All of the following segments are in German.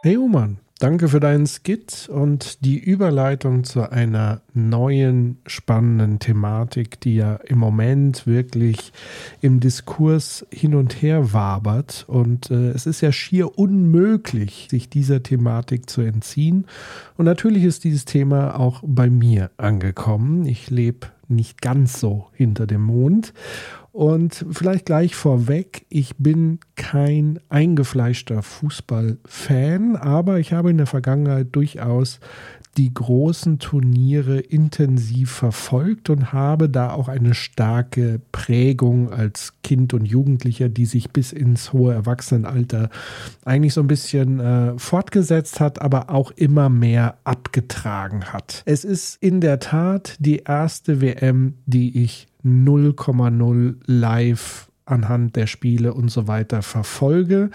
Hey Oman, danke für deinen Skit und die Überleitung zu einer neuen spannenden Thematik, die ja im Moment wirklich im Diskurs hin und her wabert. Und äh, es ist ja schier unmöglich, sich dieser Thematik zu entziehen. Und natürlich ist dieses Thema auch bei mir angekommen. Ich lebe nicht ganz so hinter dem Mond. Und vielleicht gleich vorweg, ich bin kein eingefleischter Fußballfan, aber ich habe in der Vergangenheit durchaus die großen Turniere intensiv verfolgt und habe da auch eine starke Prägung als Kind und Jugendlicher, die sich bis ins hohe Erwachsenenalter eigentlich so ein bisschen äh, fortgesetzt hat, aber auch immer mehr abgetragen hat. Es ist in der Tat die erste WM, die ich 0,0 live anhand der Spiele und so weiter verfolge.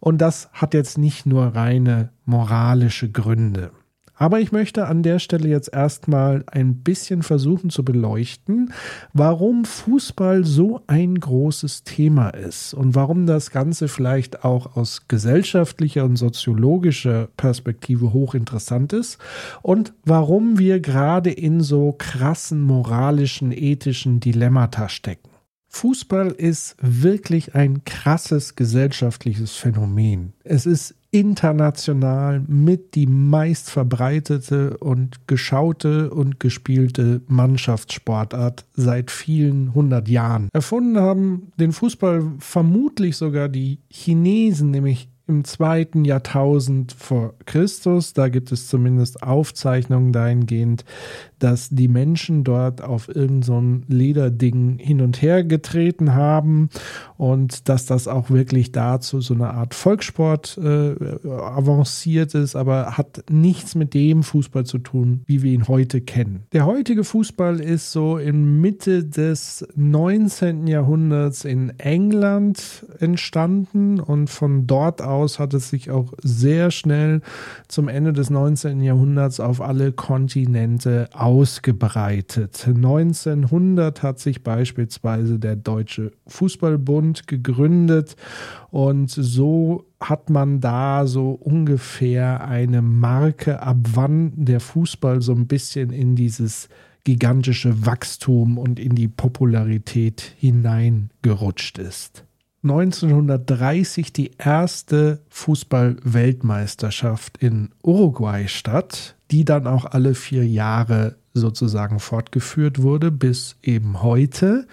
Und das hat jetzt nicht nur reine moralische Gründe. Aber ich möchte an der Stelle jetzt erstmal ein bisschen versuchen zu beleuchten, warum Fußball so ein großes Thema ist und warum das Ganze vielleicht auch aus gesellschaftlicher und soziologischer Perspektive hochinteressant ist und warum wir gerade in so krassen moralischen, ethischen Dilemmata stecken. Fußball ist wirklich ein krasses gesellschaftliches Phänomen. Es ist international mit die meist verbreitete und geschaute und gespielte Mannschaftssportart seit vielen hundert Jahren. Erfunden haben den Fußball vermutlich sogar die Chinesen, nämlich im zweiten Jahrtausend vor Christus. Da gibt es zumindest Aufzeichnungen dahingehend, dass die Menschen dort auf irgendein so Lederding hin und her getreten haben und dass das auch wirklich dazu so eine Art Volkssport äh, avanciert ist, aber hat nichts mit dem Fußball zu tun, wie wir ihn heute kennen. Der heutige Fußball ist so in Mitte des 19. Jahrhunderts in England entstanden und von dort aus hat es sich auch sehr schnell zum Ende des 19. Jahrhunderts auf alle Kontinente ausgebreitet. 1900 hat sich beispielsweise der Deutsche Fußballbund gegründet und so hat man da so ungefähr eine Marke, ab wann der Fußball so ein bisschen in dieses gigantische Wachstum und in die Popularität hineingerutscht ist. 1930 die erste Fußball-Weltmeisterschaft in Uruguay statt, die dann auch alle vier Jahre sozusagen fortgeführt wurde bis eben heute.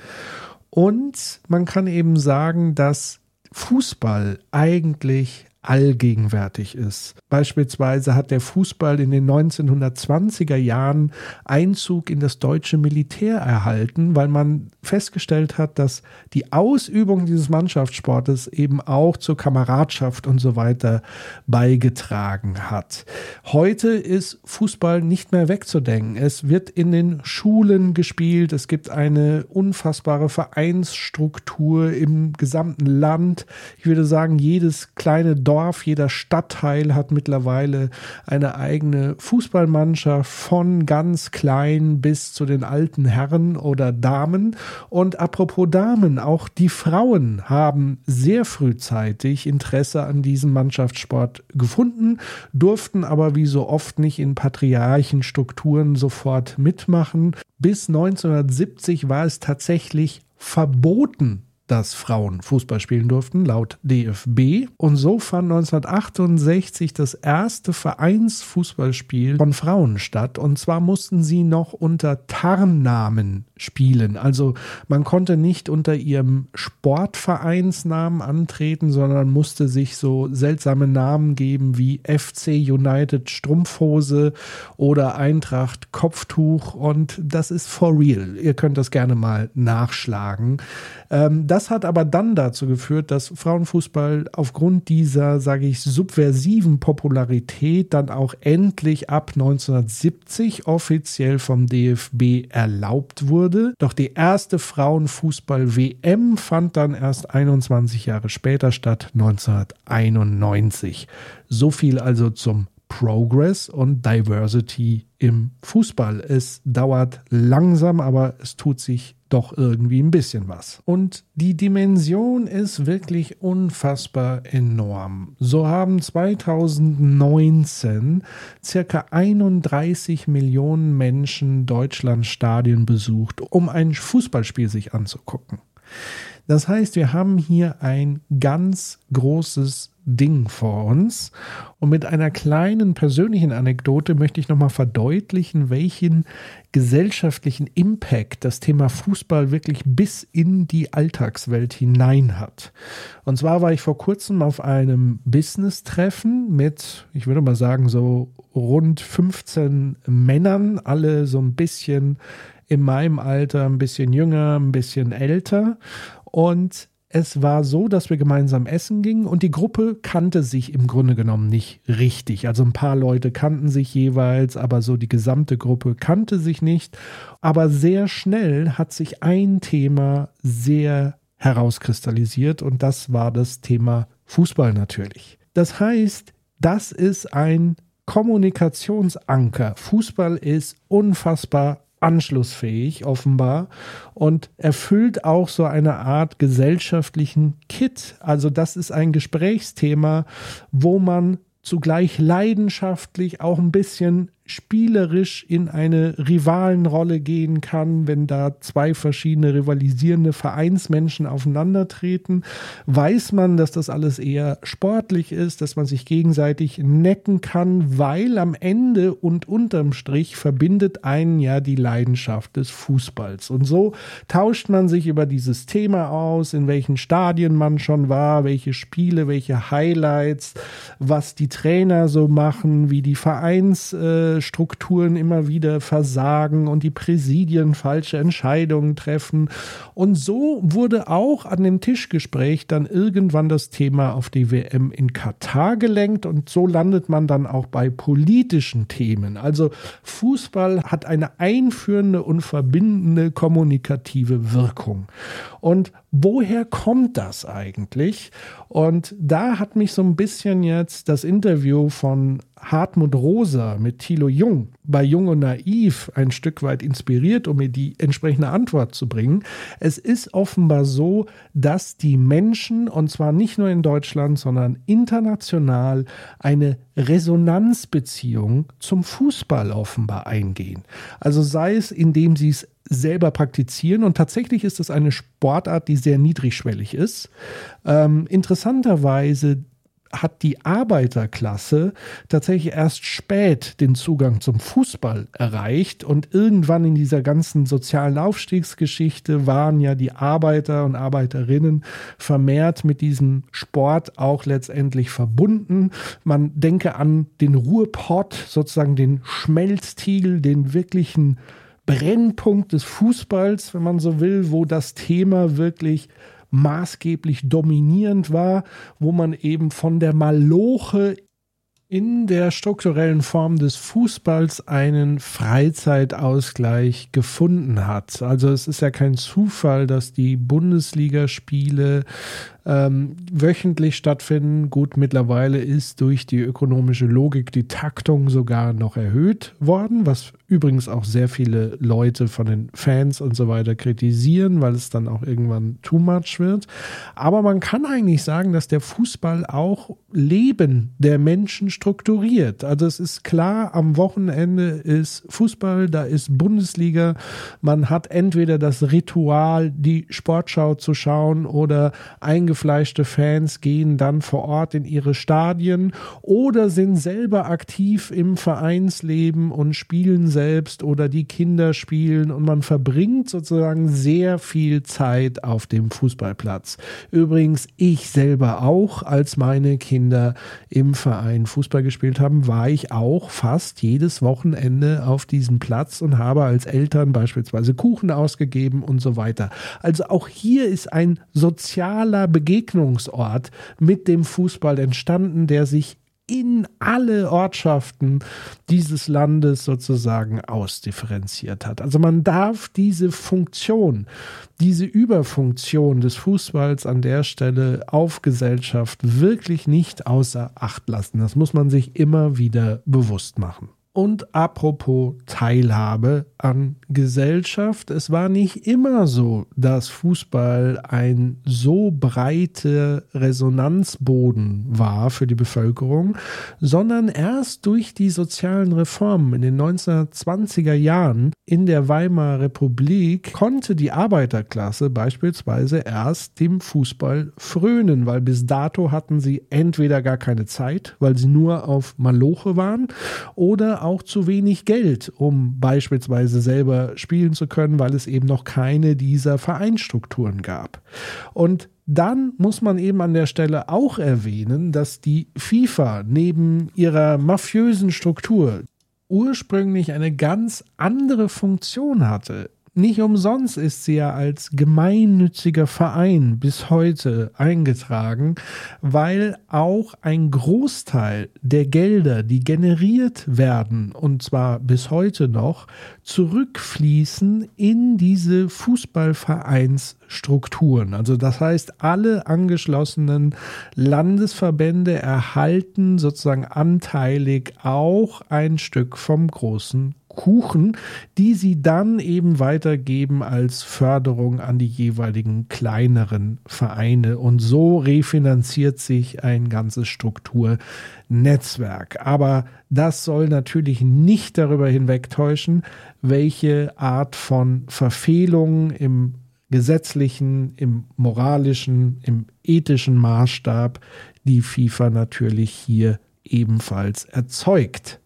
Und man kann eben sagen, dass Fußball eigentlich allgegenwärtig ist. Beispielsweise hat der Fußball in den 1920er Jahren Einzug in das deutsche Militär erhalten, weil man festgestellt hat, dass die Ausübung dieses Mannschaftssportes eben auch zur Kameradschaft und so weiter beigetragen hat. Heute ist Fußball nicht mehr wegzudenken. Es wird in den Schulen gespielt. Es gibt eine unfassbare Vereinsstruktur im gesamten Land. Ich würde sagen, jedes kleine Dorf, jeder Stadtteil hat mittlerweile eine eigene Fußballmannschaft von ganz klein bis zu den alten Herren oder Damen. Und apropos Damen, auch die Frauen haben sehr frühzeitig Interesse an diesem Mannschaftssport gefunden, durften aber wie so oft nicht in Patriarchenstrukturen sofort mitmachen. Bis 1970 war es tatsächlich verboten, dass Frauen Fußball spielen durften, laut DFB. Und so fand 1968 das erste Vereinsfußballspiel von Frauen statt. Und zwar mussten sie noch unter Tarnnamen spielen. Also man konnte nicht unter ihrem Sportvereinsnamen antreten, sondern musste sich so seltsame Namen geben wie FC United Strumpfhose oder Eintracht Kopftuch. Und das ist for real. Ihr könnt das gerne mal nachschlagen. Ähm, das hat aber dann dazu geführt, dass Frauenfußball aufgrund dieser, sage ich, subversiven Popularität dann auch endlich ab 1970 offiziell vom DFB erlaubt wurde. Doch die erste Frauenfußball-WM fand dann erst 21 Jahre später statt, 1991. So viel also zum Progress und Diversity im Fußball. Es dauert langsam, aber es tut sich doch irgendwie ein bisschen was. Und die Dimension ist wirklich unfassbar enorm. So haben 2019 circa 31 Millionen Menschen Deutschlands Stadien besucht, um ein Fußballspiel sich anzugucken. Das heißt, wir haben hier ein ganz großes Ding vor uns. Und mit einer kleinen persönlichen Anekdote möchte ich nochmal verdeutlichen, welchen gesellschaftlichen Impact das Thema Fußball wirklich bis in die Alltagswelt hinein hat. Und zwar war ich vor kurzem auf einem Business-Treffen mit, ich würde mal sagen, so rund 15 Männern, alle so ein bisschen in meinem Alter, ein bisschen jünger, ein bisschen älter. Und es war so, dass wir gemeinsam essen gingen und die Gruppe kannte sich im Grunde genommen nicht richtig. Also ein paar Leute kannten sich jeweils, aber so die gesamte Gruppe kannte sich nicht. Aber sehr schnell hat sich ein Thema sehr herauskristallisiert und das war das Thema Fußball natürlich. Das heißt, das ist ein Kommunikationsanker. Fußball ist unfassbar anschlussfähig offenbar und erfüllt auch so eine Art gesellschaftlichen Kit. Also das ist ein Gesprächsthema, wo man zugleich leidenschaftlich auch ein bisschen spielerisch in eine Rivalenrolle gehen kann, wenn da zwei verschiedene rivalisierende Vereinsmenschen aufeinandertreten, weiß man, dass das alles eher sportlich ist, dass man sich gegenseitig necken kann, weil am Ende und unterm Strich verbindet einen ja die Leidenschaft des Fußballs. Und so tauscht man sich über dieses Thema aus, in welchen Stadien man schon war, welche Spiele, welche Highlights, was die Trainer so machen, wie die Vereins äh, Strukturen immer wieder versagen und die Präsidien falsche Entscheidungen treffen. Und so wurde auch an dem Tischgespräch dann irgendwann das Thema auf die WM in Katar gelenkt und so landet man dann auch bei politischen Themen. Also Fußball hat eine einführende und verbindende kommunikative Wirkung. Und woher kommt das eigentlich? Und da hat mich so ein bisschen jetzt das Interview von Hartmut Rosa mit Thilo Jung bei Jung und Naiv ein Stück weit inspiriert, um mir die entsprechende Antwort zu bringen. Es ist offenbar so, dass die Menschen, und zwar nicht nur in Deutschland, sondern international, eine Resonanzbeziehung zum Fußball offenbar eingehen. Also sei es, indem sie es selber praktizieren. Und tatsächlich ist es eine Sportart, die sehr niedrigschwellig ist. Ähm, interessanterweise hat die Arbeiterklasse tatsächlich erst spät den Zugang zum Fußball erreicht und irgendwann in dieser ganzen sozialen Aufstiegsgeschichte waren ja die Arbeiter und Arbeiterinnen vermehrt mit diesem Sport auch letztendlich verbunden. Man denke an den Ruhrpott, sozusagen den Schmelztiegel, den wirklichen Brennpunkt des Fußballs, wenn man so will, wo das Thema wirklich maßgeblich dominierend war, wo man eben von der Maloche in der strukturellen Form des Fußballs einen Freizeitausgleich gefunden hat. Also es ist ja kein Zufall, dass die Bundesligaspiele ähm, wöchentlich stattfinden. Gut, mittlerweile ist durch die ökonomische Logik die Taktung sogar noch erhöht worden, was übrigens auch sehr viele Leute von den Fans und so weiter kritisieren, weil es dann auch irgendwann too much wird. Aber man kann eigentlich sagen, dass der Fußball auch Leben der Menschen strukturiert. Also es ist klar, am Wochenende ist Fußball, da ist Bundesliga. Man hat entweder das Ritual, die Sportschau zu schauen oder eingeführt eingefleischte Fans gehen dann vor Ort in ihre Stadien oder sind selber aktiv im Vereinsleben und spielen selbst oder die Kinder spielen und man verbringt sozusagen sehr viel Zeit auf dem Fußballplatz. Übrigens, ich selber auch, als meine Kinder im Verein Fußball gespielt haben, war ich auch fast jedes Wochenende auf diesem Platz und habe als Eltern beispielsweise Kuchen ausgegeben und so weiter. Also auch hier ist ein sozialer Beginn Begegnungsort mit dem Fußball entstanden, der sich in alle Ortschaften dieses Landes sozusagen ausdifferenziert hat. Also man darf diese Funktion, diese Überfunktion des Fußballs an der Stelle auf Gesellschaft wirklich nicht außer Acht lassen. Das muss man sich immer wieder bewusst machen. Und apropos Teilhabe an Gesellschaft, es war nicht immer so, dass Fußball ein so breiter Resonanzboden war für die Bevölkerung, sondern erst durch die sozialen Reformen in den 1920er Jahren in der Weimarer Republik konnte die Arbeiterklasse beispielsweise erst dem Fußball frönen, weil bis dato hatten sie entweder gar keine Zeit, weil sie nur auf Maloche waren, oder auch zu wenig Geld, um beispielsweise selber spielen zu können, weil es eben noch keine dieser Vereinstrukturen gab. Und dann muss man eben an der Stelle auch erwähnen, dass die FIFA neben ihrer mafiösen Struktur ursprünglich eine ganz andere Funktion hatte. Nicht umsonst ist sie ja als gemeinnütziger Verein bis heute eingetragen, weil auch ein Großteil der Gelder, die generiert werden, und zwar bis heute noch, zurückfließen in diese Fußballvereinsstrukturen. Also das heißt, alle angeschlossenen Landesverbände erhalten sozusagen anteilig auch ein Stück vom großen Kuchen, die sie dann eben weitergeben als Förderung an die jeweiligen kleineren Vereine. Und so refinanziert sich ein ganzes Strukturnetzwerk. Aber das soll natürlich nicht darüber hinwegtäuschen, welche Art von Verfehlungen im gesetzlichen, im moralischen, im ethischen Maßstab die FIFA natürlich hier ebenfalls erzeugt.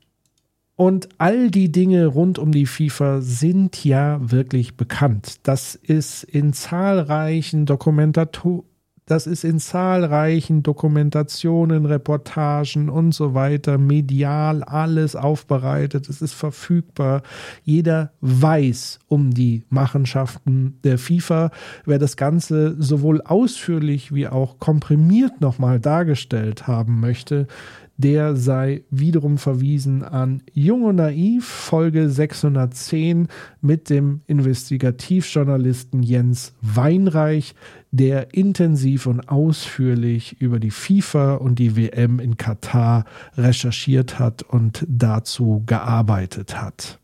Und all die Dinge rund um die FIFA sind ja wirklich bekannt. Das ist in zahlreichen Dokumentationen das ist in zahlreichen Dokumentationen, Reportagen und so weiter, medial alles aufbereitet. Es ist verfügbar. Jeder weiß um die Machenschaften der FIFA. Wer das Ganze sowohl ausführlich wie auch komprimiert nochmal dargestellt haben möchte, der sei wiederum verwiesen an Jung und Naiv, Folge 610 mit dem Investigativjournalisten Jens Weinreich, der intensiv und ausführlich über die FIFA und die WM in Katar recherchiert hat und dazu gearbeitet hat.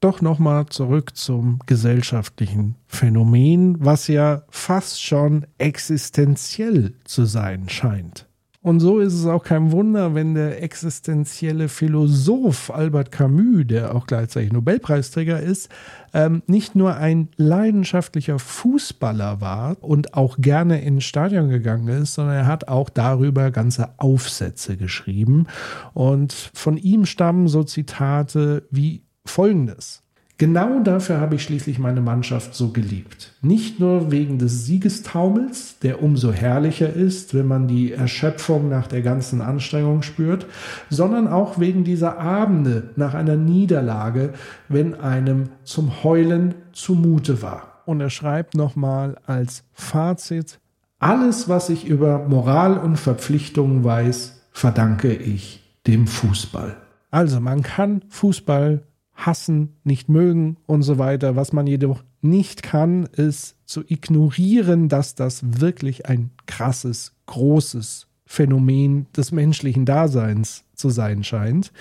Doch nochmal zurück zum gesellschaftlichen Phänomen, was ja fast schon existenziell zu sein scheint. Und so ist es auch kein Wunder, wenn der existenzielle Philosoph Albert Camus, der auch gleichzeitig Nobelpreisträger ist, ähm, nicht nur ein leidenschaftlicher Fußballer war und auch gerne ins Stadion gegangen ist, sondern er hat auch darüber ganze Aufsätze geschrieben. Und von ihm stammen so Zitate wie folgendes. Genau dafür habe ich schließlich meine Mannschaft so geliebt. Nicht nur wegen des Siegestaumels, der umso herrlicher ist, wenn man die Erschöpfung nach der ganzen Anstrengung spürt, sondern auch wegen dieser Abende nach einer Niederlage, wenn einem zum Heulen zumute war. Und er schreibt nochmal als Fazit, alles, was ich über Moral und Verpflichtungen weiß, verdanke ich dem Fußball. Also man kann Fußball hassen, nicht mögen und so weiter. Was man jedoch nicht kann, ist zu ignorieren, dass das wirklich ein krasses, großes Phänomen des menschlichen Daseins zu sein scheint.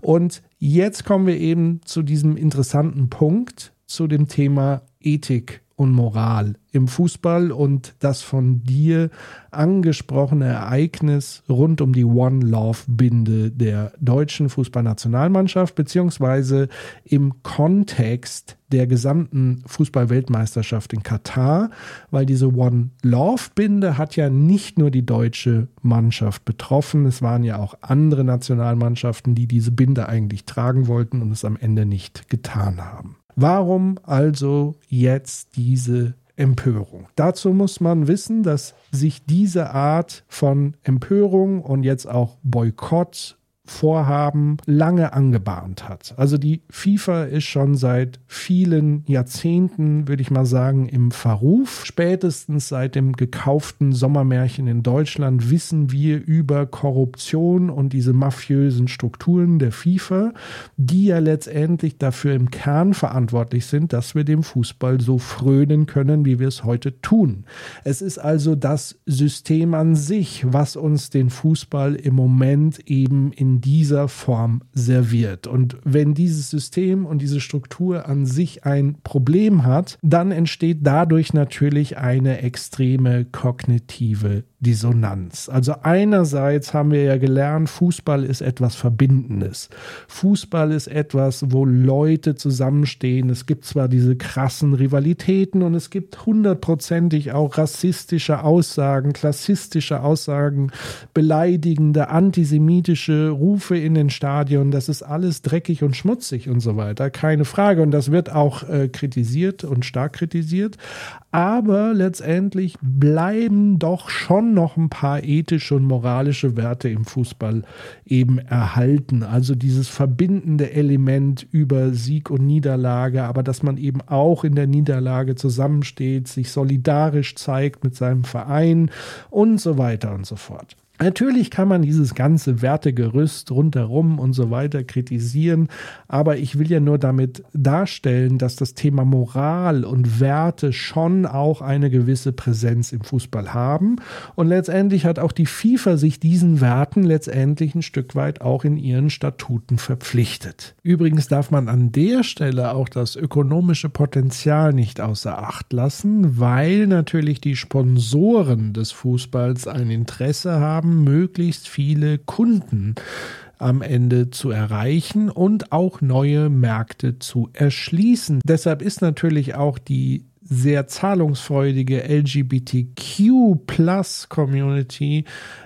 Und jetzt kommen wir eben zu diesem interessanten Punkt, zu dem Thema Ethik und Moral im Fußball und das von dir angesprochene Ereignis rund um die One Love Binde der deutschen Fußballnationalmannschaft beziehungsweise im Kontext der gesamten Fußballweltmeisterschaft in Katar, weil diese One Love Binde hat ja nicht nur die deutsche Mannschaft betroffen, es waren ja auch andere Nationalmannschaften, die diese Binde eigentlich tragen wollten und es am Ende nicht getan haben. Warum also jetzt diese Empörung? Dazu muss man wissen, dass sich diese Art von Empörung und jetzt auch Boykott Vorhaben lange angebahnt hat. Also die FIFA ist schon seit vielen Jahrzehnten, würde ich mal sagen, im Verruf. Spätestens seit dem gekauften Sommermärchen in Deutschland wissen wir über Korruption und diese mafiösen Strukturen der FIFA, die ja letztendlich dafür im Kern verantwortlich sind, dass wir dem Fußball so frönen können, wie wir es heute tun. Es ist also das System an sich, was uns den Fußball im Moment eben in dieser Form serviert. Und wenn dieses System und diese Struktur an sich ein Problem hat, dann entsteht dadurch natürlich eine extreme kognitive Dissonanz. Also einerseits haben wir ja gelernt, Fußball ist etwas Verbindendes. Fußball ist etwas, wo Leute zusammenstehen. Es gibt zwar diese krassen Rivalitäten und es gibt hundertprozentig auch rassistische Aussagen, klassistische Aussagen, beleidigende, antisemitische Rufe in den Stadien. Das ist alles dreckig und schmutzig und so weiter. Keine Frage. Und das wird auch äh, kritisiert und stark kritisiert. Aber letztendlich bleiben doch schon noch ein paar ethische und moralische Werte im Fußball eben erhalten. Also dieses verbindende Element über Sieg und Niederlage, aber dass man eben auch in der Niederlage zusammensteht, sich solidarisch zeigt mit seinem Verein und so weiter und so fort. Natürlich kann man dieses ganze Wertegerüst rundherum und so weiter kritisieren, aber ich will ja nur damit darstellen, dass das Thema Moral und Werte schon auch eine gewisse Präsenz im Fußball haben und letztendlich hat auch die FIFA sich diesen Werten letztendlich ein Stück weit auch in ihren Statuten verpflichtet. Übrigens darf man an der Stelle auch das ökonomische Potenzial nicht außer Acht lassen, weil natürlich die Sponsoren des Fußballs ein Interesse haben, haben, möglichst viele Kunden am Ende zu erreichen und auch neue Märkte zu erschließen. Deshalb ist natürlich auch die sehr zahlungsfreudige LGBTQ-Plus-Community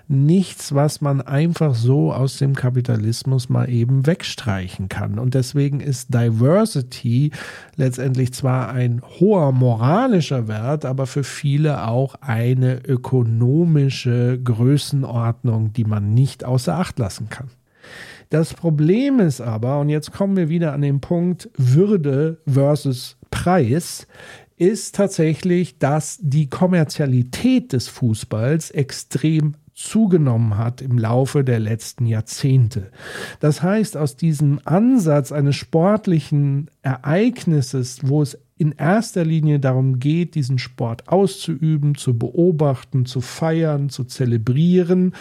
nichts, was man einfach so aus dem Kapitalismus mal eben wegstreichen kann. Und deswegen ist Diversity letztendlich zwar ein hoher moralischer Wert, aber für viele auch eine ökonomische Größenordnung, die man nicht außer Acht lassen kann. Das Problem ist aber, und jetzt kommen wir wieder an den Punkt Würde versus Preis, ist tatsächlich, dass die Kommerzialität des Fußballs extrem zugenommen hat im Laufe der letzten Jahrzehnte. Das heißt, aus diesem Ansatz eines sportlichen Ereignisses, wo es in erster Linie darum geht, diesen Sport auszuüben, zu beobachten, zu feiern, zu zelebrieren,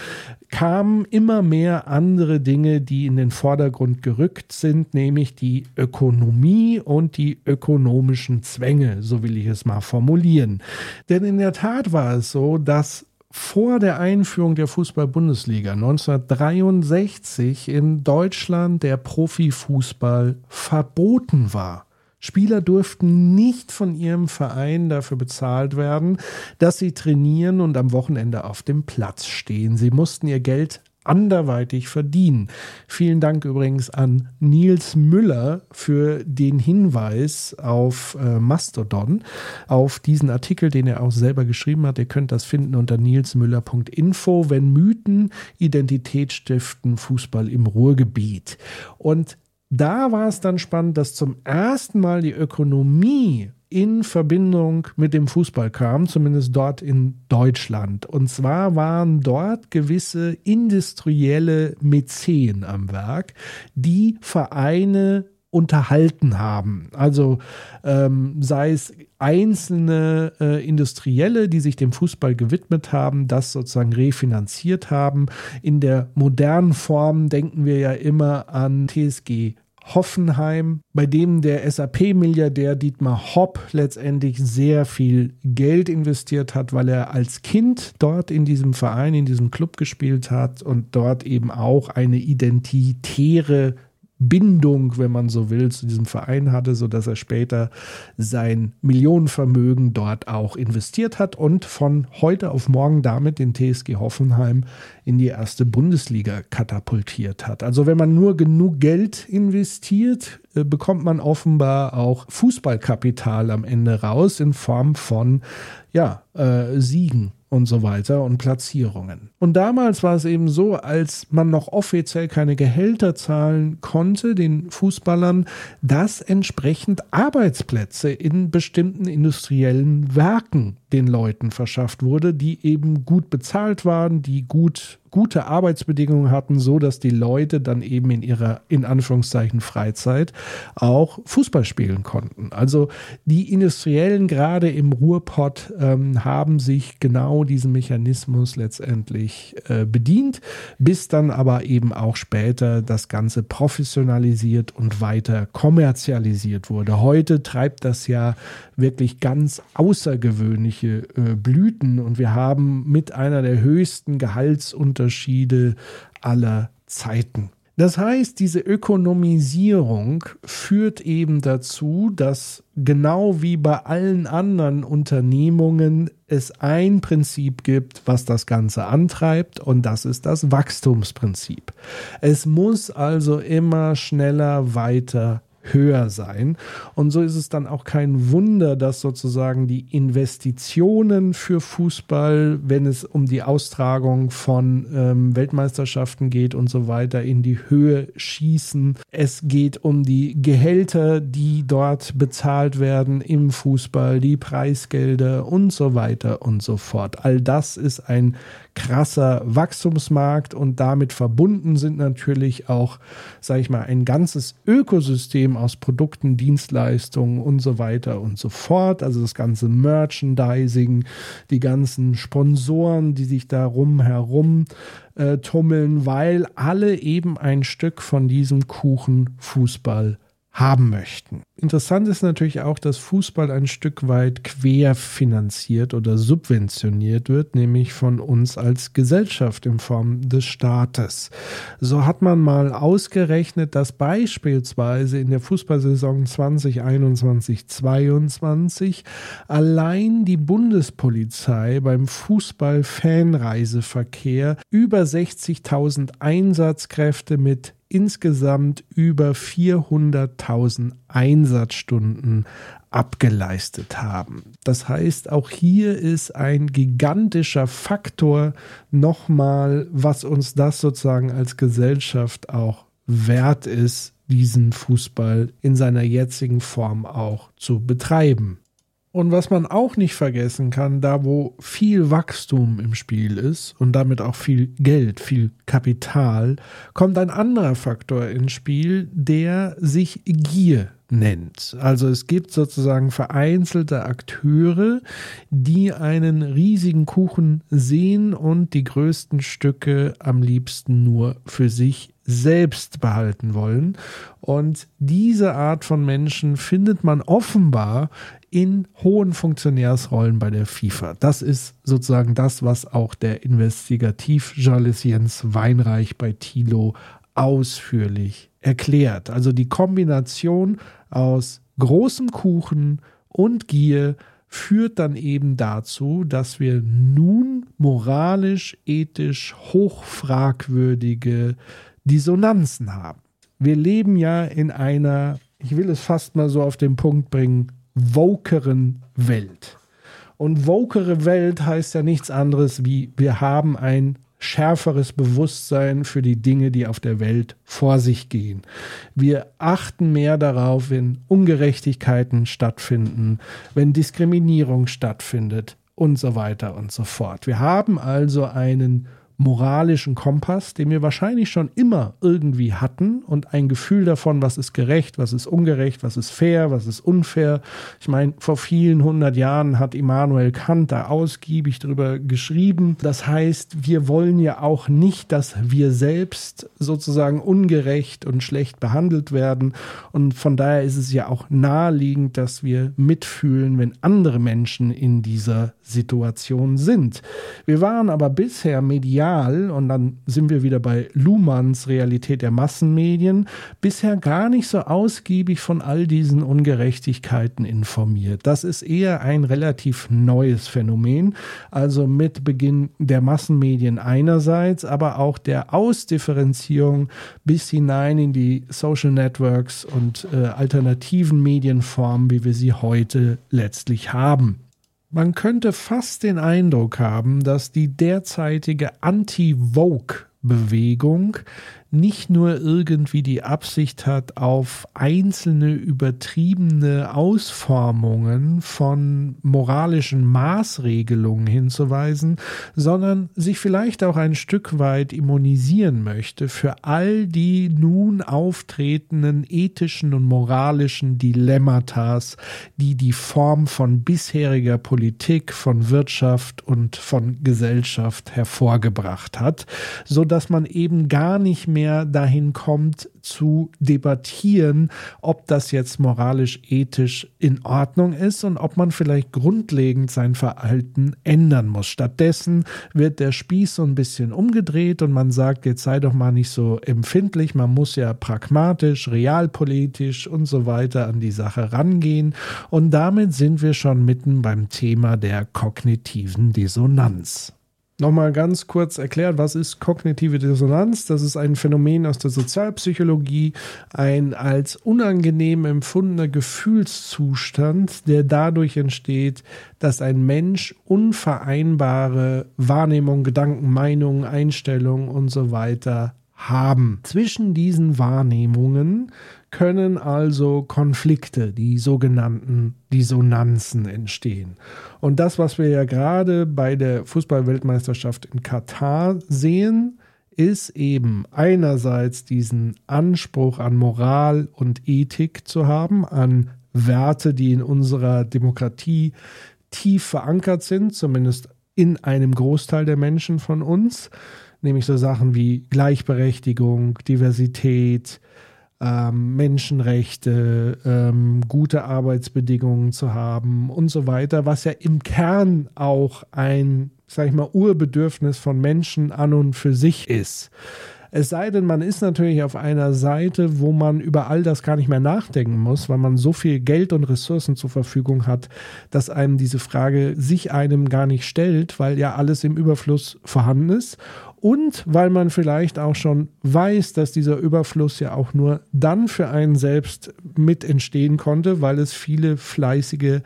kamen immer mehr andere Dinge, die in den Vordergrund gerückt sind, nämlich die Ökonomie und die ökonomischen Zwänge, so will ich es mal formulieren. Denn in der Tat war es so, dass vor der Einführung der Fußball-Bundesliga 1963 in Deutschland der Profifußball verboten war. Spieler durften nicht von ihrem Verein dafür bezahlt werden, dass sie trainieren und am Wochenende auf dem Platz stehen. Sie mussten ihr Geld anderweitig verdienen. Vielen Dank übrigens an Nils Müller für den Hinweis auf äh, Mastodon, auf diesen Artikel, den er auch selber geschrieben hat. Ihr könnt das finden unter nilsmüller.info, wenn Mythen Identität stiften, Fußball im Ruhrgebiet. Und da war es dann spannend, dass zum ersten Mal die Ökonomie in Verbindung mit dem Fußball kam, zumindest dort in Deutschland. Und zwar waren dort gewisse industrielle Mäzen am Werk, die Vereine unterhalten haben. Also ähm, sei es einzelne äh, Industrielle, die sich dem Fußball gewidmet haben, das sozusagen refinanziert haben. In der modernen Form denken wir ja immer an TSG Hoffenheim, bei dem der SAP-Milliardär Dietmar Hopp letztendlich sehr viel Geld investiert hat, weil er als Kind dort in diesem Verein, in diesem Club gespielt hat und dort eben auch eine identitäre Bindung, wenn man so will, zu diesem Verein hatte, sodass er später sein Millionenvermögen dort auch investiert hat und von heute auf morgen damit den TSG Hoffenheim in die erste Bundesliga katapultiert hat. Also wenn man nur genug Geld investiert, äh, bekommt man offenbar auch Fußballkapital am Ende raus in Form von ja, äh, Siegen und so weiter und Platzierungen. Und damals war es eben so, als man noch offiziell keine Gehälter zahlen konnte, den Fußballern, dass entsprechend Arbeitsplätze in bestimmten industriellen Werken den Leuten verschafft wurde, die eben gut bezahlt waren, die gut gute Arbeitsbedingungen hatten, so dass die Leute dann eben in ihrer in Anführungszeichen Freizeit auch Fußball spielen konnten. Also die Industriellen gerade im Ruhrpott ähm, haben sich genau diesen Mechanismus letztendlich äh, bedient, bis dann aber eben auch später das Ganze professionalisiert und weiter kommerzialisiert wurde. Heute treibt das ja wirklich ganz außergewöhnliche äh, Blüten und wir haben mit einer der höchsten Gehaltsunterschiede aller Zeiten. Das heißt, diese Ökonomisierung führt eben dazu, dass genau wie bei allen anderen Unternehmungen es ein Prinzip gibt, was das Ganze antreibt, und das ist das Wachstumsprinzip. Es muss also immer schneller weiter höher sein. Und so ist es dann auch kein Wunder, dass sozusagen die Investitionen für Fußball, wenn es um die Austragung von ähm, Weltmeisterschaften geht und so weiter, in die Höhe schießen. Es geht um die Gehälter, die dort bezahlt werden im Fußball, die Preisgelder und so weiter und so fort. All das ist ein krasser Wachstumsmarkt und damit verbunden sind natürlich auch, sage ich mal, ein ganzes Ökosystem aus Produkten, Dienstleistungen und so weiter und so fort. Also das ganze Merchandising, die ganzen Sponsoren, die sich darum herum äh, tummeln, weil alle eben ein Stück von diesem Kuchen Fußball haben möchten. Interessant ist natürlich auch, dass Fußball ein Stück weit querfinanziert oder subventioniert wird, nämlich von uns als Gesellschaft in Form des Staates. So hat man mal ausgerechnet, dass beispielsweise in der Fußballsaison 2021-22 allein die Bundespolizei beim Fußball-Fanreiseverkehr über 60.000 Einsatzkräfte mit insgesamt über 400.000 Einsatzstunden abgeleistet haben. Das heißt, auch hier ist ein gigantischer Faktor nochmal, was uns das sozusagen als Gesellschaft auch wert ist, diesen Fußball in seiner jetzigen Form auch zu betreiben. Und was man auch nicht vergessen kann, da wo viel Wachstum im Spiel ist und damit auch viel Geld, viel Kapital, kommt ein anderer Faktor ins Spiel, der sich Gier nennt. Also es gibt sozusagen vereinzelte Akteure, die einen riesigen Kuchen sehen und die größten Stücke am liebsten nur für sich selbst behalten wollen. Und diese Art von Menschen findet man offenbar in hohen Funktionärsrollen bei der FIFA. Das ist sozusagen das, was auch der Investigativjournalist Jens Weinreich bei Thilo ausführlich erklärt. Also die Kombination aus großem Kuchen und Gier führt dann eben dazu, dass wir nun moralisch, ethisch hochfragwürdige Dissonanzen haben. Wir leben ja in einer, ich will es fast mal so auf den Punkt bringen, wokeren Welt. Und wokere Welt heißt ja nichts anderes wie wir haben ein schärferes Bewusstsein für die Dinge, die auf der Welt vor sich gehen. Wir achten mehr darauf, wenn Ungerechtigkeiten stattfinden, wenn Diskriminierung stattfindet und so weiter und so fort. Wir haben also einen moralischen Kompass, den wir wahrscheinlich schon immer irgendwie hatten und ein Gefühl davon, was ist gerecht, was ist ungerecht, was ist fair, was ist unfair. Ich meine, vor vielen hundert Jahren hat Immanuel Kant da ausgiebig darüber geschrieben. Das heißt, wir wollen ja auch nicht, dass wir selbst sozusagen ungerecht und schlecht behandelt werden. Und von daher ist es ja auch naheliegend, dass wir mitfühlen, wenn andere Menschen in dieser Situation sind. Wir waren aber bisher medial, und dann sind wir wieder bei Luhmanns Realität der Massenmedien, bisher gar nicht so ausgiebig von all diesen Ungerechtigkeiten informiert. Das ist eher ein relativ neues Phänomen, also mit Beginn der Massenmedien einerseits, aber auch der Ausdifferenzierung bis hinein in die Social Networks und äh, alternativen Medienformen, wie wir sie heute letztlich haben. Man könnte fast den Eindruck haben, dass die derzeitige Anti-Vogue-Bewegung nicht nur irgendwie die Absicht hat, auf einzelne übertriebene Ausformungen von moralischen Maßregelungen hinzuweisen, sondern sich vielleicht auch ein Stück weit immunisieren möchte für all die nun auftretenden ethischen und moralischen Dilemmatas, die die Form von bisheriger Politik, von Wirtschaft und von Gesellschaft hervorgebracht hat, so dass man eben gar nicht mehr dahin kommt zu debattieren, ob das jetzt moralisch, ethisch in Ordnung ist und ob man vielleicht grundlegend sein Verhalten ändern muss. Stattdessen wird der Spieß so ein bisschen umgedreht und man sagt, jetzt sei doch mal nicht so empfindlich, man muss ja pragmatisch, realpolitisch und so weiter an die Sache rangehen. Und damit sind wir schon mitten beim Thema der kognitiven Dissonanz. Nochmal ganz kurz erklärt, was ist kognitive Dissonanz? Das ist ein Phänomen aus der Sozialpsychologie, ein als unangenehm empfundener Gefühlszustand, der dadurch entsteht, dass ein Mensch unvereinbare Wahrnehmung, Gedanken, Meinungen, Einstellungen und so weiter haben. Zwischen diesen Wahrnehmungen können also Konflikte, die sogenannten Dissonanzen entstehen. Und das, was wir ja gerade bei der Fußballweltmeisterschaft in Katar sehen, ist eben einerseits diesen Anspruch an Moral und Ethik zu haben, an Werte, die in unserer Demokratie tief verankert sind, zumindest in einem Großteil der Menschen von uns, nämlich so Sachen wie Gleichberechtigung, Diversität, ähm, Menschenrechte, ähm, gute Arbeitsbedingungen zu haben und so weiter, was ja im Kern auch ein, sag ich mal, Urbedürfnis von Menschen an und für sich ist. Es sei denn, man ist natürlich auf einer Seite, wo man über all das gar nicht mehr nachdenken muss, weil man so viel Geld und Ressourcen zur Verfügung hat, dass einem diese Frage sich einem gar nicht stellt, weil ja alles im Überfluss vorhanden ist. Und weil man vielleicht auch schon weiß, dass dieser Überfluss ja auch nur dann für einen selbst mit entstehen konnte, weil es viele fleißige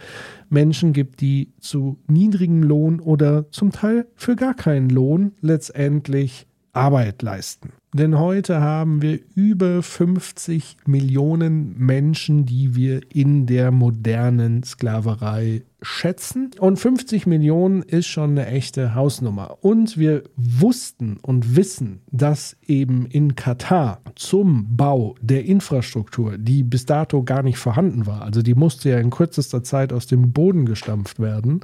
Menschen gibt, die zu niedrigem Lohn oder zum Teil für gar keinen Lohn letztendlich Arbeit leisten. Denn heute haben wir über 50 Millionen Menschen, die wir in der modernen Sklaverei schätzen. Und 50 Millionen ist schon eine echte Hausnummer. Und wir wussten und wissen, dass eben in Katar zum Bau der Infrastruktur, die bis dato gar nicht vorhanden war, also die musste ja in kürzester Zeit aus dem Boden gestampft werden,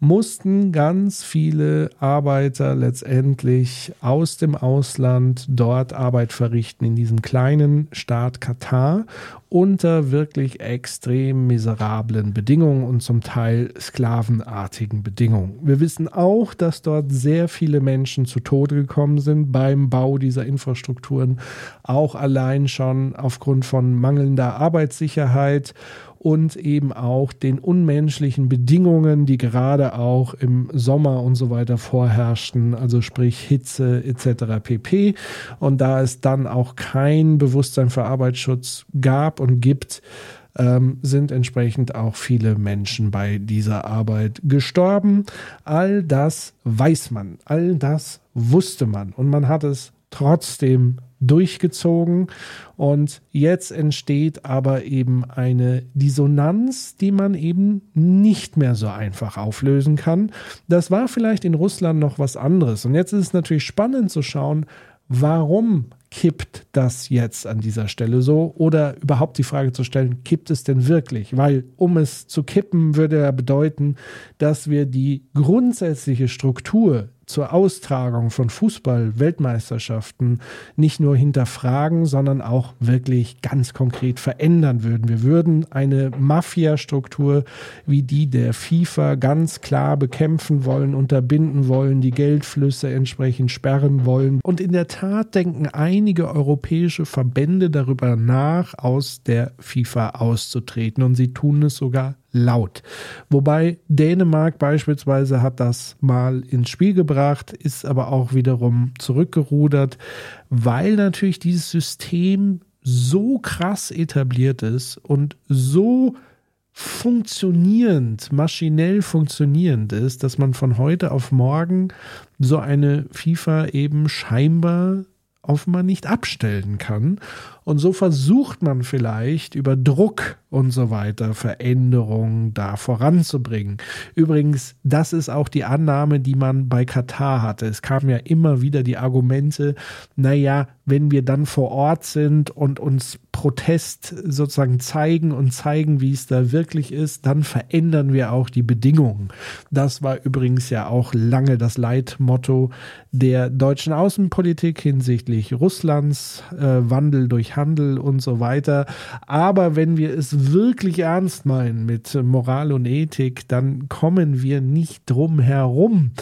mussten ganz viele Arbeiter letztendlich aus dem Ausland dort Arbeit verrichten in diesem kleinen Staat Katar unter wirklich extrem miserablen Bedingungen und zum Teil sklavenartigen Bedingungen. Wir wissen auch, dass dort sehr viele Menschen zu Tode gekommen sind beim Bau dieser Infrastrukturen, auch allein schon aufgrund von mangelnder Arbeitssicherheit und eben auch den unmenschlichen Bedingungen, die gerade auch im Sommer und so weiter vorherrschten, also sprich Hitze etc. pp. Und da es dann auch kein Bewusstsein für Arbeitsschutz gab und gibt, ähm, sind entsprechend auch viele Menschen bei dieser Arbeit gestorben. All das weiß man, all das wusste man und man hat es trotzdem durchgezogen und jetzt entsteht aber eben eine Dissonanz, die man eben nicht mehr so einfach auflösen kann. Das war vielleicht in Russland noch was anderes und jetzt ist es natürlich spannend zu schauen, warum kippt das jetzt an dieser Stelle so? Oder überhaupt die Frage zu stellen, kippt es denn wirklich? Weil um es zu kippen, würde ja bedeuten, dass wir die grundsätzliche Struktur zur Austragung von Fußball-Weltmeisterschaften nicht nur hinterfragen, sondern auch wirklich ganz konkret verändern würden. Wir würden eine Mafia-Struktur wie die der FIFA ganz klar bekämpfen wollen, unterbinden wollen, die Geldflüsse entsprechend sperren wollen. Und in der Tat denken einige europäische Verbände darüber nach, aus der FIFA auszutreten. Und sie tun es sogar laut. Wobei Dänemark beispielsweise hat das mal ins Spiel gebracht, ist aber auch wiederum zurückgerudert, weil natürlich dieses System so krass etabliert ist und so funktionierend, maschinell funktionierend ist, dass man von heute auf morgen so eine FIFA eben scheinbar offenbar nicht abstellen kann. Und so versucht man vielleicht über Druck und so weiter Veränderungen da voranzubringen. Übrigens, das ist auch die Annahme, die man bei Katar hatte. Es kamen ja immer wieder die Argumente, naja, wenn wir dann vor Ort sind und uns Protest sozusagen zeigen und zeigen, wie es da wirklich ist, dann verändern wir auch die Bedingungen. Das war übrigens ja auch lange das Leitmotto der deutschen Außenpolitik hinsichtlich Russlands, äh, Wandel durch Handel und so weiter. Aber wenn wir es wirklich ernst meinen mit Moral und Ethik, dann kommen wir nicht drum herum,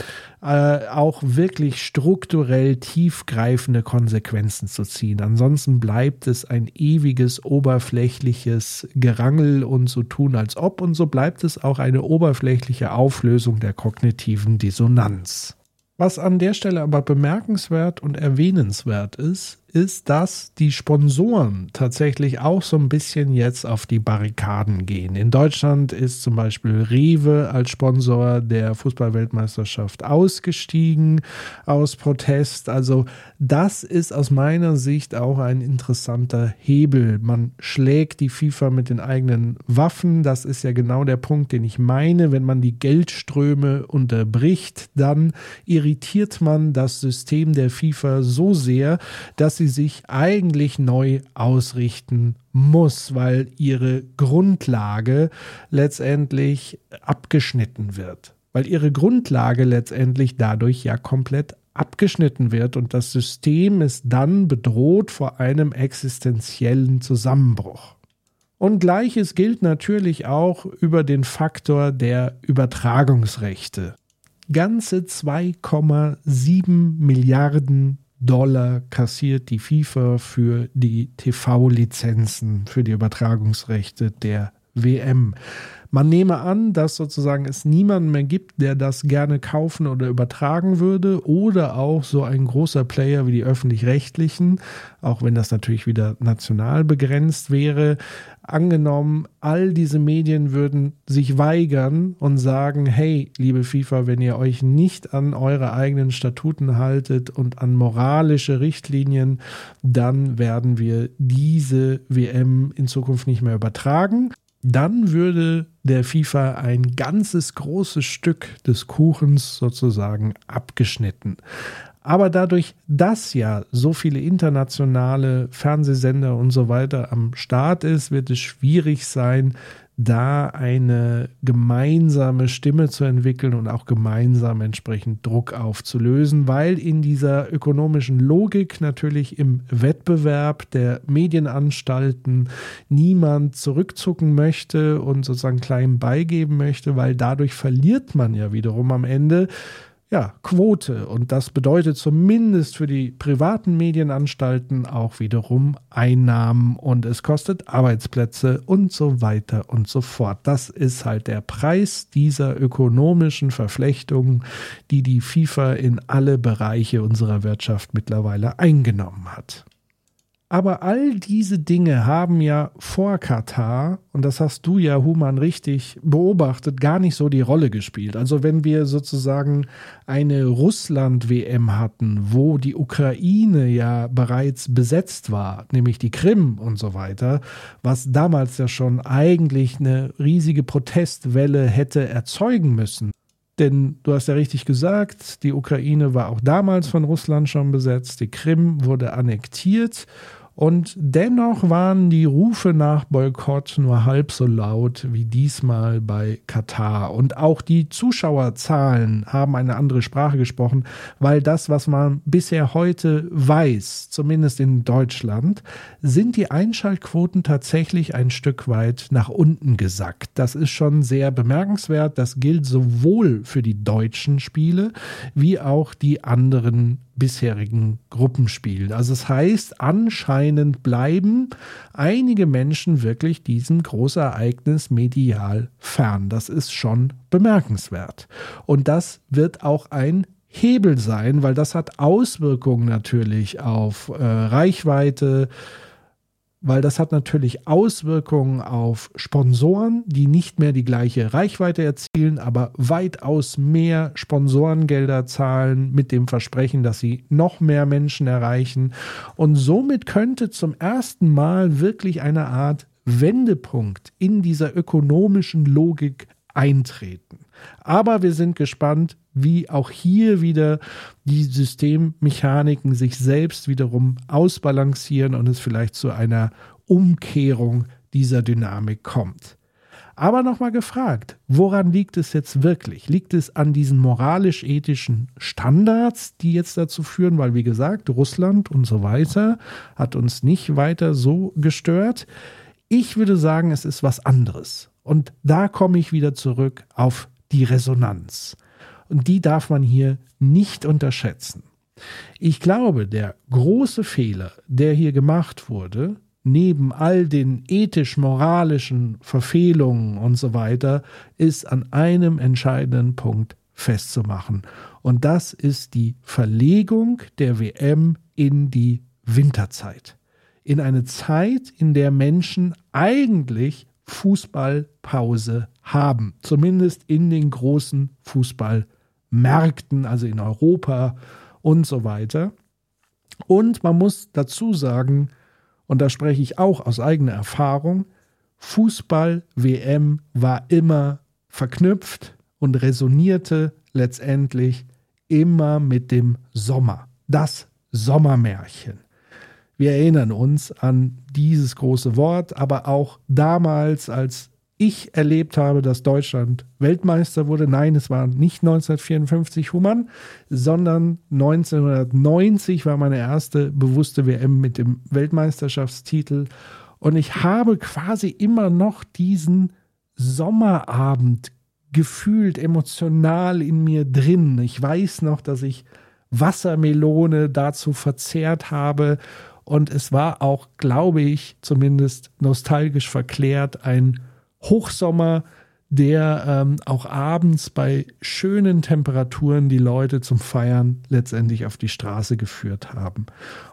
äh, auch wirklich strukturell tiefgreifende Konsequenzen zu ziehen. Ansonsten bleibt es ein ewiges oberflächliches Gerangel und so tun als ob und so bleibt es auch eine oberflächliche Auflösung der kognitiven Dissonanz. Was an der Stelle aber bemerkenswert und erwähnenswert ist, ist, dass die Sponsoren tatsächlich auch so ein bisschen jetzt auf die Barrikaden gehen. In Deutschland ist zum Beispiel Rewe als Sponsor der Fußballweltmeisterschaft ausgestiegen aus Protest. Also das ist aus meiner Sicht auch ein interessanter Hebel. Man schlägt die FIFA mit den eigenen Waffen. Das ist ja genau der Punkt, den ich meine. Wenn man die Geldströme unterbricht, dann irritiert man das System der FIFA so sehr, dass sie sich eigentlich neu ausrichten muss, weil ihre Grundlage letztendlich abgeschnitten wird. Weil ihre Grundlage letztendlich dadurch ja komplett abgeschnitten wird und das System ist dann bedroht vor einem existenziellen Zusammenbruch. Und gleiches gilt natürlich auch über den Faktor der Übertragungsrechte. Ganze 2,7 Milliarden Dollar kassiert die FIFA für die TV-Lizenzen, für die Übertragungsrechte der WM. Man nehme an, dass sozusagen es niemanden mehr gibt, der das gerne kaufen oder übertragen würde oder auch so ein großer Player wie die öffentlich-rechtlichen, auch wenn das natürlich wieder national begrenzt wäre. Angenommen, all diese Medien würden sich weigern und sagen, hey, liebe FIFA, wenn ihr euch nicht an eure eigenen Statuten haltet und an moralische Richtlinien, dann werden wir diese WM in Zukunft nicht mehr übertragen dann würde der FIFA ein ganzes großes Stück des Kuchens sozusagen abgeschnitten. Aber dadurch, dass ja so viele internationale Fernsehsender und so weiter am Start ist, wird es schwierig sein, da eine gemeinsame Stimme zu entwickeln und auch gemeinsam entsprechend Druck aufzulösen, weil in dieser ökonomischen Logik natürlich im Wettbewerb der Medienanstalten niemand zurückzucken möchte und sozusagen klein beigeben möchte, weil dadurch verliert man ja wiederum am Ende ja, Quote. Und das bedeutet zumindest für die privaten Medienanstalten auch wiederum Einnahmen und es kostet Arbeitsplätze und so weiter und so fort. Das ist halt der Preis dieser ökonomischen Verflechtungen, die die FIFA in alle Bereiche unserer Wirtschaft mittlerweile eingenommen hat. Aber all diese Dinge haben ja vor Katar, und das hast du ja, Human, richtig beobachtet, gar nicht so die Rolle gespielt. Also wenn wir sozusagen eine Russland-WM hatten, wo die Ukraine ja bereits besetzt war, nämlich die Krim und so weiter, was damals ja schon eigentlich eine riesige Protestwelle hätte erzeugen müssen. Denn du hast ja richtig gesagt, die Ukraine war auch damals von Russland schon besetzt, die Krim wurde annektiert und dennoch waren die Rufe nach Boykott nur halb so laut wie diesmal bei Katar. Und auch die Zuschauerzahlen haben eine andere Sprache gesprochen, weil das, was man bisher heute weiß, zumindest in Deutschland, sind die Einschaltquoten tatsächlich ein Stück weit nach unten gesackt. Das ist schon sehr bemerkenswert. Das gilt sowohl für die deutschen Spiele wie auch die anderen bisherigen Gruppenspielen. Also es das heißt, anscheinend bleiben einige Menschen wirklich diesem Großereignis medial fern. Das ist schon bemerkenswert. Und das wird auch ein Hebel sein, weil das hat Auswirkungen natürlich auf äh, Reichweite, weil das hat natürlich Auswirkungen auf Sponsoren, die nicht mehr die gleiche Reichweite erzielen, aber weitaus mehr Sponsorengelder zahlen mit dem Versprechen, dass sie noch mehr Menschen erreichen. Und somit könnte zum ersten Mal wirklich eine Art Wendepunkt in dieser ökonomischen Logik eintreten. Aber wir sind gespannt, wie auch hier wieder die Systemmechaniken sich selbst wiederum ausbalancieren und es vielleicht zu einer Umkehrung dieser Dynamik kommt. Aber nochmal gefragt, woran liegt es jetzt wirklich? Liegt es an diesen moralisch-ethischen Standards, die jetzt dazu führen, weil wie gesagt, Russland und so weiter hat uns nicht weiter so gestört? Ich würde sagen, es ist was anderes. Und da komme ich wieder zurück auf die Resonanz. Und die darf man hier nicht unterschätzen. Ich glaube, der große Fehler, der hier gemacht wurde, neben all den ethisch-moralischen Verfehlungen und so weiter, ist an einem entscheidenden Punkt festzumachen. Und das ist die Verlegung der WM in die Winterzeit. In eine Zeit, in der Menschen eigentlich Fußballpause haben. Zumindest in den großen Fußballmärkten, also in Europa und so weiter. Und man muss dazu sagen, und da spreche ich auch aus eigener Erfahrung, Fußball-WM war immer verknüpft und resonierte letztendlich immer mit dem Sommer. Das Sommermärchen. Wir erinnern uns an dieses große Wort, aber auch damals, als ich erlebt habe, dass Deutschland Weltmeister wurde. Nein, es war nicht 1954 Humann, sondern 1990 war meine erste bewusste WM mit dem Weltmeisterschaftstitel. Und ich habe quasi immer noch diesen Sommerabend gefühlt emotional in mir drin. Ich weiß noch, dass ich Wassermelone dazu verzehrt habe und es war auch, glaube ich, zumindest nostalgisch verklärt, ein Hochsommer, der ähm, auch abends bei schönen Temperaturen die Leute zum Feiern letztendlich auf die Straße geführt haben.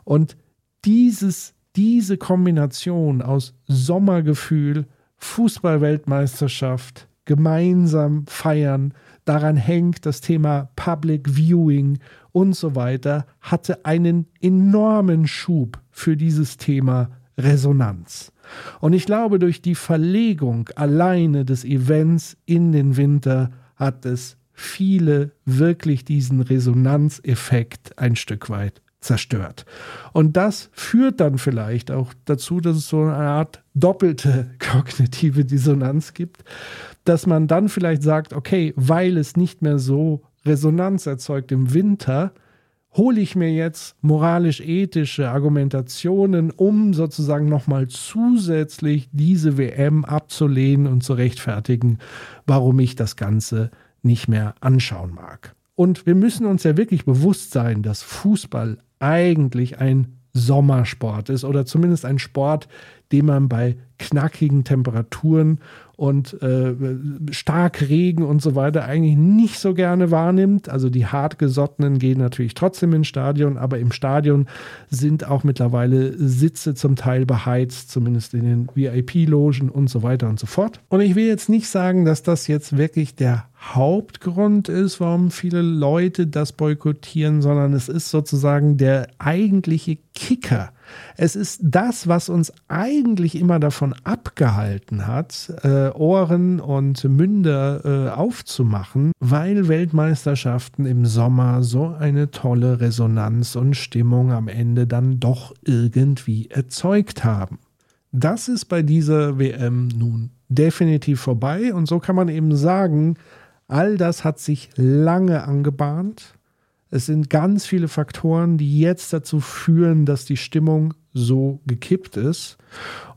Und dieses, diese Kombination aus Sommergefühl, Fußballweltmeisterschaft, gemeinsam feiern, daran hängt das Thema Public Viewing und so weiter, hatte einen enormen Schub für dieses Thema Resonanz. Und ich glaube, durch die Verlegung alleine des Events in den Winter hat es viele wirklich diesen Resonanzeffekt ein Stück weit zerstört. Und das führt dann vielleicht auch dazu, dass es so eine Art doppelte kognitive Dissonanz gibt, dass man dann vielleicht sagt, okay, weil es nicht mehr so Resonanz erzeugt im Winter, hole ich mir jetzt moralisch-ethische Argumentationen, um sozusagen nochmal zusätzlich diese WM abzulehnen und zu rechtfertigen, warum ich das Ganze nicht mehr anschauen mag. Und wir müssen uns ja wirklich bewusst sein, dass Fußball eigentlich ein Sommersport ist oder zumindest ein Sport, den man bei knackigen Temperaturen und äh, stark Regen und so weiter eigentlich nicht so gerne wahrnimmt. Also die hartgesottenen gehen natürlich trotzdem ins Stadion, aber im Stadion sind auch mittlerweile Sitze zum Teil beheizt, zumindest in den VIP-Logen und so weiter und so fort. Und ich will jetzt nicht sagen, dass das jetzt wirklich der Hauptgrund ist, warum viele Leute das boykottieren, sondern es ist sozusagen der eigentliche Kicker es ist das, was uns eigentlich immer davon abgehalten hat, äh, Ohren und Münder äh, aufzumachen, weil Weltmeisterschaften im Sommer so eine tolle Resonanz und Stimmung am Ende dann doch irgendwie erzeugt haben. Das ist bei dieser WM nun definitiv vorbei und so kann man eben sagen, all das hat sich lange angebahnt es sind ganz viele Faktoren, die jetzt dazu führen, dass die Stimmung so gekippt ist.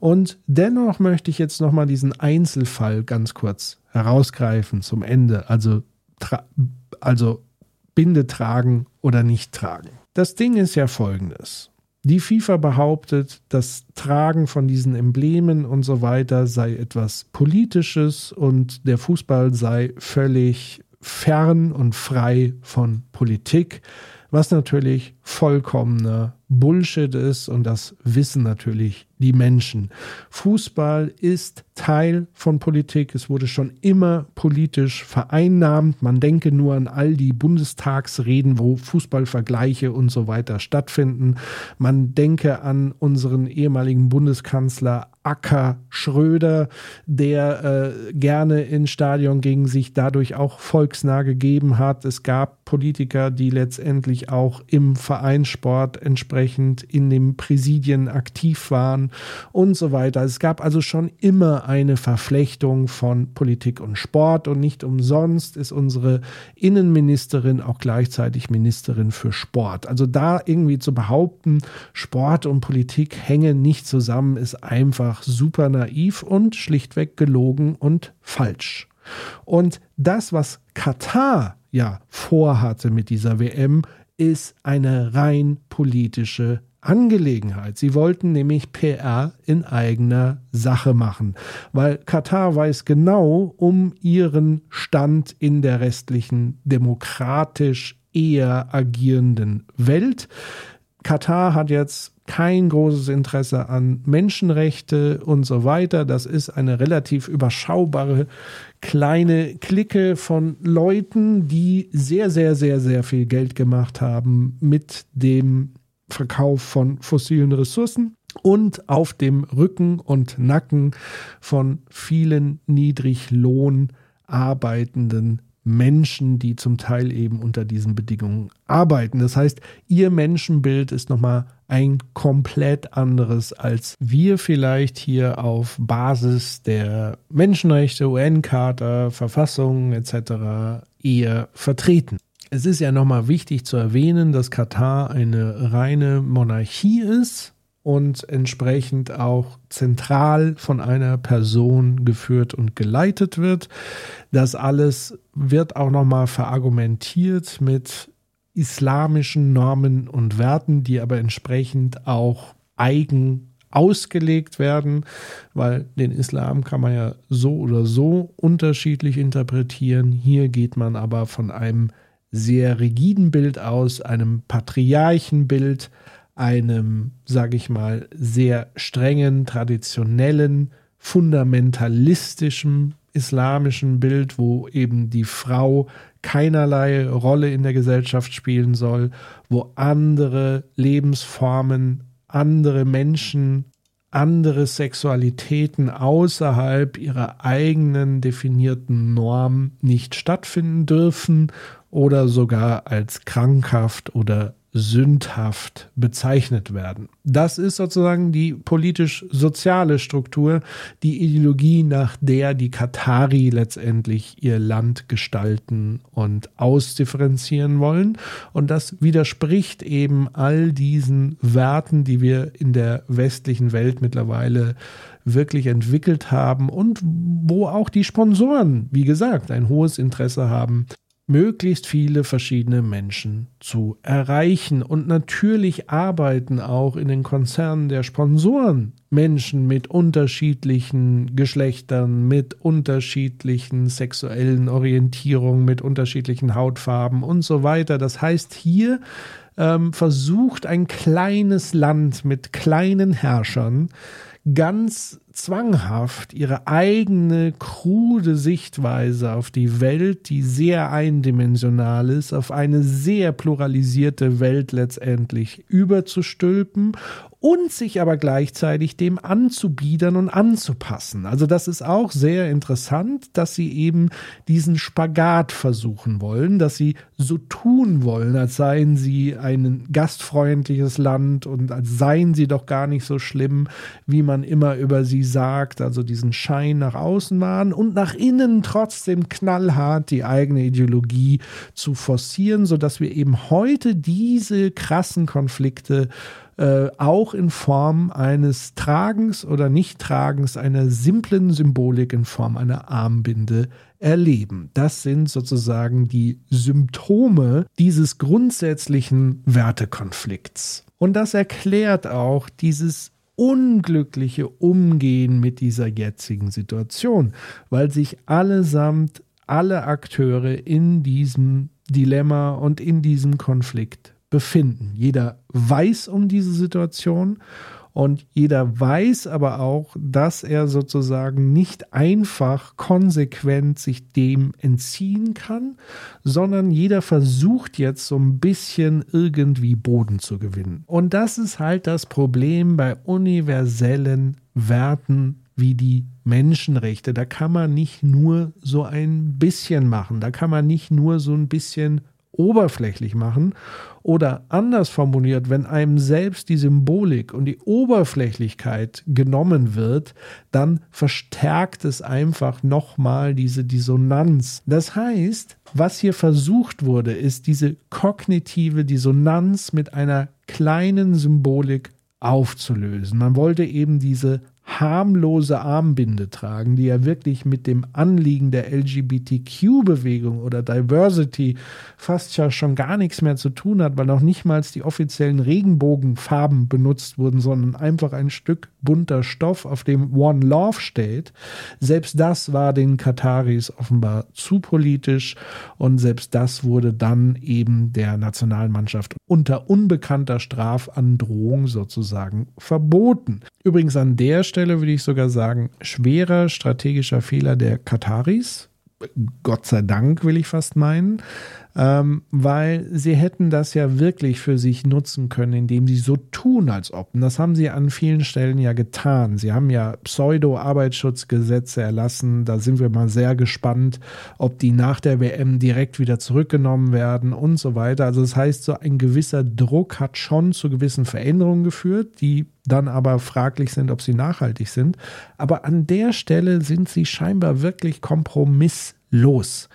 Und dennoch möchte ich jetzt nochmal diesen Einzelfall ganz kurz herausgreifen zum Ende. Also, also Binde tragen oder nicht tragen. Das Ding ist ja folgendes. Die FIFA behauptet, das Tragen von diesen Emblemen und so weiter sei etwas Politisches und der Fußball sei völlig fern und frei von Politik, was natürlich vollkommene Bullshit ist und das wissen natürlich die Menschen. Fußball ist Teil von Politik. Es wurde schon immer politisch vereinnahmt. Man denke nur an all die Bundestagsreden, wo Fußballvergleiche und so weiter stattfinden. Man denke an unseren ehemaligen Bundeskanzler Acker Schröder, der äh, gerne ins Stadion ging, sich dadurch auch volksnah gegeben hat. Es gab Politiker, die letztendlich auch im Vereinssport entsprechend in den Präsidien aktiv waren und so weiter. Es gab also schon immer eine Verflechtung von Politik und Sport und nicht umsonst ist unsere Innenministerin auch gleichzeitig Ministerin für Sport. Also da irgendwie zu behaupten, Sport und Politik hängen nicht zusammen, ist einfach super naiv und schlichtweg gelogen und falsch. Und das, was Katar ja vorhatte mit dieser WM, ist eine rein politische Angelegenheit. Sie wollten nämlich PR in eigener Sache machen, weil Katar weiß genau um ihren Stand in der restlichen demokratisch eher agierenden Welt. Katar hat jetzt kein großes Interesse an Menschenrechte und so weiter. Das ist eine relativ überschaubare kleine Clique von Leuten, die sehr, sehr, sehr, sehr viel Geld gemacht haben mit dem Verkauf von fossilen Ressourcen und auf dem Rücken und Nacken von vielen Niedriglohn arbeitenden Menschen, die zum Teil eben unter diesen Bedingungen arbeiten. Das heißt, ihr Menschenbild ist nochmal ein komplett anderes, als wir vielleicht hier auf Basis der Menschenrechte, UN-Charta, Verfassung etc. eher vertreten. Es ist ja nochmal wichtig zu erwähnen, dass Katar eine reine Monarchie ist und entsprechend auch zentral von einer Person geführt und geleitet wird. Das alles wird auch nochmal verargumentiert mit islamischen Normen und Werten, die aber entsprechend auch eigen ausgelegt werden, weil den Islam kann man ja so oder so unterschiedlich interpretieren. Hier geht man aber von einem sehr rigiden Bild aus, einem Patriarchenbild, einem, sage ich mal, sehr strengen, traditionellen, fundamentalistischen islamischen Bild, wo eben die Frau keinerlei Rolle in der Gesellschaft spielen soll, wo andere Lebensformen, andere Menschen, andere Sexualitäten außerhalb ihrer eigenen definierten Norm nicht stattfinden dürfen oder sogar als krankhaft oder sündhaft bezeichnet werden. Das ist sozusagen die politisch-soziale Struktur, die Ideologie, nach der die Katari letztendlich ihr Land gestalten und ausdifferenzieren wollen. Und das widerspricht eben all diesen Werten, die wir in der westlichen Welt mittlerweile wirklich entwickelt haben und wo auch die Sponsoren, wie gesagt, ein hohes Interesse haben, möglichst viele verschiedene Menschen zu erreichen. Und natürlich arbeiten auch in den Konzernen der Sponsoren Menschen mit unterschiedlichen Geschlechtern, mit unterschiedlichen sexuellen Orientierungen, mit unterschiedlichen Hautfarben und so weiter. Das heißt, hier ähm, versucht ein kleines Land mit kleinen Herrschern ganz zwanghaft ihre eigene krude Sichtweise auf die Welt, die sehr eindimensional ist, auf eine sehr pluralisierte Welt letztendlich überzustülpen und sich aber gleichzeitig dem anzubiedern und anzupassen. Also das ist auch sehr interessant, dass sie eben diesen Spagat versuchen wollen, dass sie so tun wollen, als seien sie ein gastfreundliches Land und als seien sie doch gar nicht so schlimm, wie man immer über sie sagt, also diesen Schein nach außen machen und nach innen trotzdem knallhart die eigene Ideologie zu forcieren, sodass wir eben heute diese krassen Konflikte äh, auch in Form eines Tragens oder Nicht-Tragens einer simplen Symbolik in Form einer Armbinde erleben. Das sind sozusagen die Symptome dieses grundsätzlichen Wertekonflikts. Und das erklärt auch dieses unglückliche Umgehen mit dieser jetzigen Situation, weil sich allesamt alle Akteure in diesem Dilemma und in diesem Konflikt befinden. Jeder weiß um diese Situation und jeder weiß aber auch, dass er sozusagen nicht einfach konsequent sich dem entziehen kann, sondern jeder versucht jetzt so ein bisschen irgendwie Boden zu gewinnen. Und das ist halt das Problem bei universellen Werten wie die Menschenrechte. Da kann man nicht nur so ein bisschen machen, da kann man nicht nur so ein bisschen oberflächlich machen oder anders formuliert, wenn einem selbst die Symbolik und die Oberflächlichkeit genommen wird, dann verstärkt es einfach nochmal diese Dissonanz. Das heißt, was hier versucht wurde, ist diese kognitive Dissonanz mit einer kleinen Symbolik aufzulösen. Man wollte eben diese harmlose Armbinde tragen, die ja wirklich mit dem Anliegen der LGBTQ-Bewegung oder Diversity fast ja schon gar nichts mehr zu tun hat, weil noch nicht mal die offiziellen Regenbogenfarben benutzt wurden, sondern einfach ein Stück bunter Stoff, auf dem One Love steht. Selbst das war den Kataris offenbar zu politisch und selbst das wurde dann eben der Nationalmannschaft unter unbekannter Strafandrohung sozusagen verboten. Übrigens an der Stelle würde ich sogar sagen, schwerer strategischer Fehler der Kataris. Gott sei Dank will ich fast meinen ähm, weil sie hätten das ja wirklich für sich nutzen können, indem sie so tun, als ob. Und das haben sie an vielen Stellen ja getan. Sie haben ja Pseudo-Arbeitsschutzgesetze erlassen. Da sind wir mal sehr gespannt, ob die nach der WM direkt wieder zurückgenommen werden und so weiter. Also das heißt, so ein gewisser Druck hat schon zu gewissen Veränderungen geführt, die dann aber fraglich sind, ob sie nachhaltig sind. Aber an der Stelle sind sie scheinbar wirklich kompromisslos.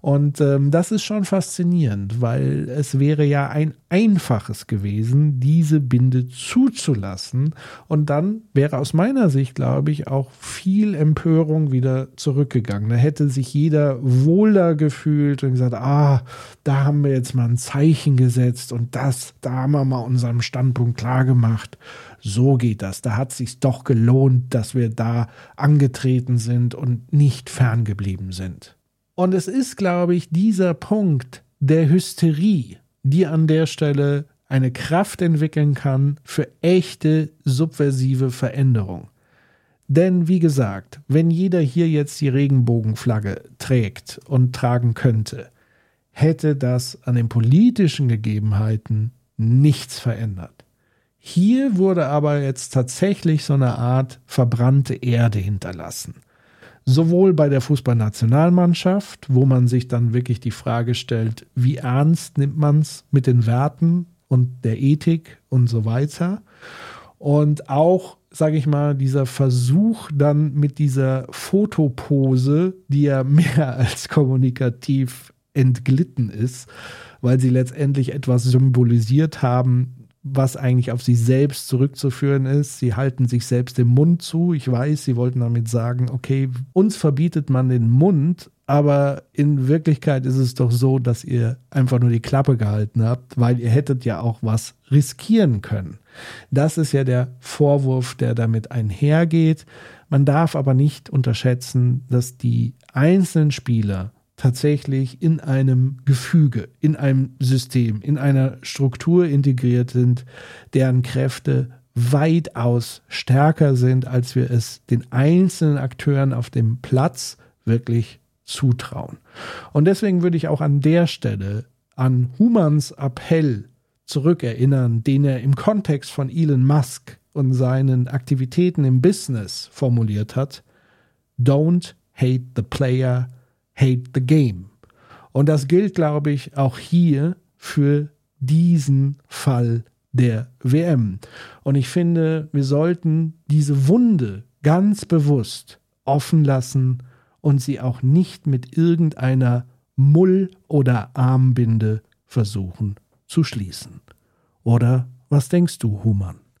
Und ähm, das ist schon faszinierend, weil es wäre ja ein einfaches gewesen, diese Binde zuzulassen. Und dann wäre aus meiner Sicht, glaube ich, auch viel Empörung wieder zurückgegangen. Da hätte sich jeder wohler gefühlt und gesagt, ah, da haben wir jetzt mal ein Zeichen gesetzt und das, da haben wir mal unseren Standpunkt klar gemacht. So geht das. Da hat es sich doch gelohnt, dass wir da angetreten sind und nicht ferngeblieben sind. Und es ist, glaube ich, dieser Punkt der Hysterie, die an der Stelle eine Kraft entwickeln kann für echte subversive Veränderung. Denn wie gesagt, wenn jeder hier jetzt die Regenbogenflagge trägt und tragen könnte, hätte das an den politischen Gegebenheiten nichts verändert. Hier wurde aber jetzt tatsächlich so eine Art verbrannte Erde hinterlassen sowohl bei der Fußballnationalmannschaft, wo man sich dann wirklich die Frage stellt, wie ernst nimmt man es mit den Werten und der Ethik und so weiter. Und auch, sage ich mal, dieser Versuch dann mit dieser Fotopose, die ja mehr als kommunikativ entglitten ist, weil sie letztendlich etwas symbolisiert haben, was eigentlich auf sie selbst zurückzuführen ist. Sie halten sich selbst den Mund zu. Ich weiß, sie wollten damit sagen, okay, uns verbietet man den Mund, aber in Wirklichkeit ist es doch so, dass ihr einfach nur die Klappe gehalten habt, weil ihr hättet ja auch was riskieren können. Das ist ja der Vorwurf, der damit einhergeht. Man darf aber nicht unterschätzen, dass die einzelnen Spieler tatsächlich in einem Gefüge, in einem System, in einer Struktur integriert sind, deren Kräfte weitaus stärker sind, als wir es den einzelnen Akteuren auf dem Platz wirklich zutrauen. Und deswegen würde ich auch an der Stelle an Humans Appell zurückerinnern, den er im Kontext von Elon Musk und seinen Aktivitäten im Business formuliert hat. Don't hate the player, hate the game. Und das gilt, glaube ich, auch hier für diesen Fall der WM. Und ich finde, wir sollten diese Wunde ganz bewusst offen lassen und sie auch nicht mit irgendeiner Mull- oder Armbinde versuchen zu schließen. Oder was denkst du, Human?